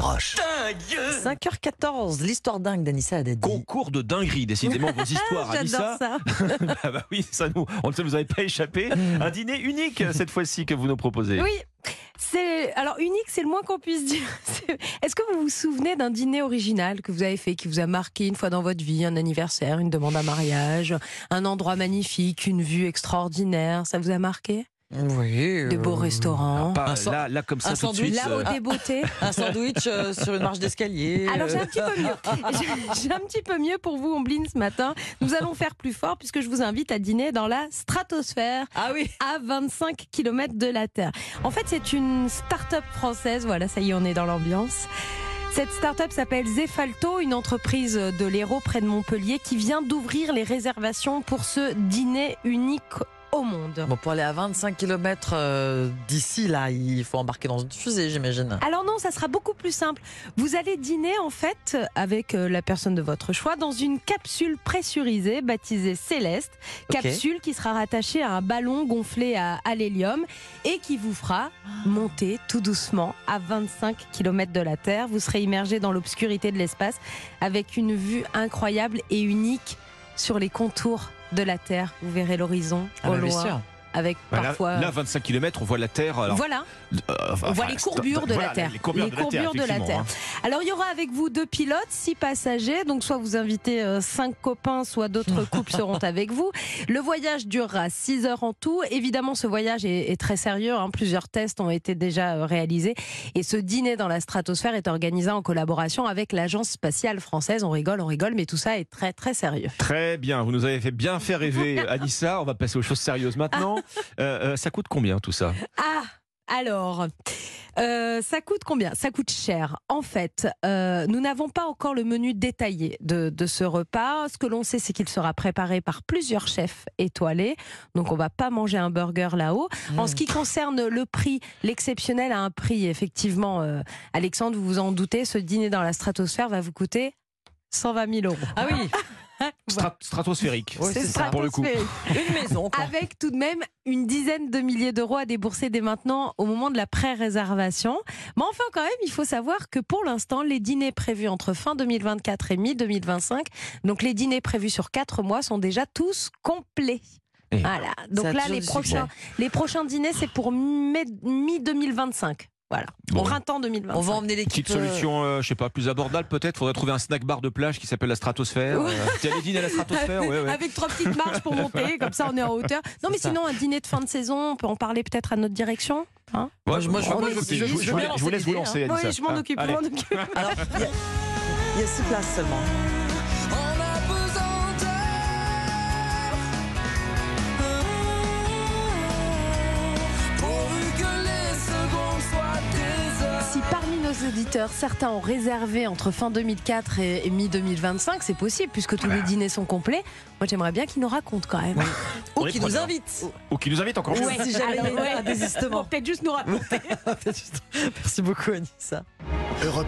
Roche. 5h14, l'histoire dingue d'Anissa Haddadi. Concours de dinguerie, décidément vos histoires, J'adore Anissa. ça. bah, bah oui, ça nous, on ne vous avait pas échappé. Un dîner unique cette fois-ci que vous nous proposez. Oui, c'est alors unique, c'est le moins qu'on puisse dire. Est-ce que vous vous souvenez d'un dîner original que vous avez fait, qui vous a marqué une fois dans votre vie, un anniversaire, une demande à mariage, un endroit magnifique, une vue extraordinaire, ça vous a marqué? Oui. De beaux euh, restaurants. Pas Un sang- là, là comme ça un tout de sandwich, suite. La euh, haute des beautés. Un sandwich euh, sur une marche d'escalier. Alors j'ai un petit peu mieux. J'ai- un petit peu mieux pour vous, Ombline, ce matin. Nous allons faire plus fort puisque je vous invite à dîner dans la stratosphère Ah oui. à 25 km de la Terre. En fait, c'est une start-up française. Voilà, ça y est, on est dans l'ambiance. Cette start-up s'appelle Zefalto, une entreprise de l'Hérault près de Montpellier qui vient d'ouvrir les réservations pour ce dîner unique au monde. Bon, pour aller à 25 km d'ici, là, il faut embarquer dans une fusée, j'imagine. Alors non, ça sera beaucoup plus simple. Vous allez dîner en fait avec euh, la personne de votre choix dans une capsule pressurisée baptisée Céleste, capsule qui sera rattachée à un ballon gonflé à, à l'hélium et qui vous fera monter tout doucement à 25 km de la Terre. Vous serez immergé dans l'obscurité de l'espace avec une vue incroyable et unique sur les contours de la Terre. Vous verrez l'horizon Ah au bah, loin. Avec bah, là, parfois... là, 25 km, on voit la Terre. Alors, voilà. euh, enfin, On voit les courbures de voilà, la Terre. Les courbures, de, la Terre, hein. Alors il y aura avec vous deux pilotes, six passagers. Donc soit vous invitez euh, cinq copains, soit d'autres couples seront avec vous. Le voyage durera six heures en tout. Évidemment, ce voyage est, est très sérieux. hein. Plusieurs tests ont été déjà euh, réalisés. Et ce dîner dans la stratosphère est organisé en collaboration avec l'agence spatiale française. On rigole, on rigole, mais tout ça est très très sérieux. Très bien, vous nous avez fait bien faire rêver, Anissa. On va passer aux choses sérieuses maintenant. Euh, euh, ça coûte combien tout ça? Ah, alors, euh, ça coûte combien? Ça coûte cher. En fait, euh, nous n'avons pas encore le menu détaillé de, de ce repas. Ce que l'on sait, c'est qu'il sera préparé par plusieurs chefs étoilés. Donc, on va pas manger un burger là-haut. En ce qui concerne le prix, l'exceptionnel a un prix, effectivement. euh, Alexandre, vous vous en doutez, ce dîner dans la stratosphère va vous coûter 120 000 euros. Ah oui, Strat- Stratosphérique, Ouais, c'est ça. pour le coup. une maison. Quoi. Avec tout de même une dizaine de milliers d'euros à débourser dès maintenant au moment de la pré-réservation. Mais enfin, quand même, il faut savoir que pour l'instant, les dîners prévus entre fin 2024 et mi-2025, donc les dîners prévus sur quatre mois, sont déjà tous complets. Et Voilà. Donc là, les prochains, les prochains dîners, c'est pour mai- mi-2025. Voilà. Bon. Au printemps 2025. On va emmener l'équipe. Petite solution, euh, je sais pas, plus abordable peut-être. Faudrait trouver un snack bar de plage qui s'appelle la stratosphère. Ouais. Euh, dîner à la stratosphère ouais, ouais. Avec trois petites marches pour monter, comme ça on est en hauteur. Non, mais ça. sinon, un dîner de fin de saison, on peut en parler peut-être à notre direction hein Ouais, Moi, je- moi, je- je- je- je- je- je je veux vous- laisse vous lancer Anissa. Oui, je m'en Ah, occupe. Alors, y, il y a six places seulement. Auditeurs, certains ont réservé entre fin 2004 et, et mi-2025, c'est possible puisque tous les dîners sont complets. Moi, j'aimerais bien qu'ils nous racontent quand même. Ou On est qui nous preneurs. invite. Ou qui nous invite encore. Ouais. Si jamais il y a Alors, ouais. un désistement. Peut-être juste nous raconter. Merci beaucoup, Anissa.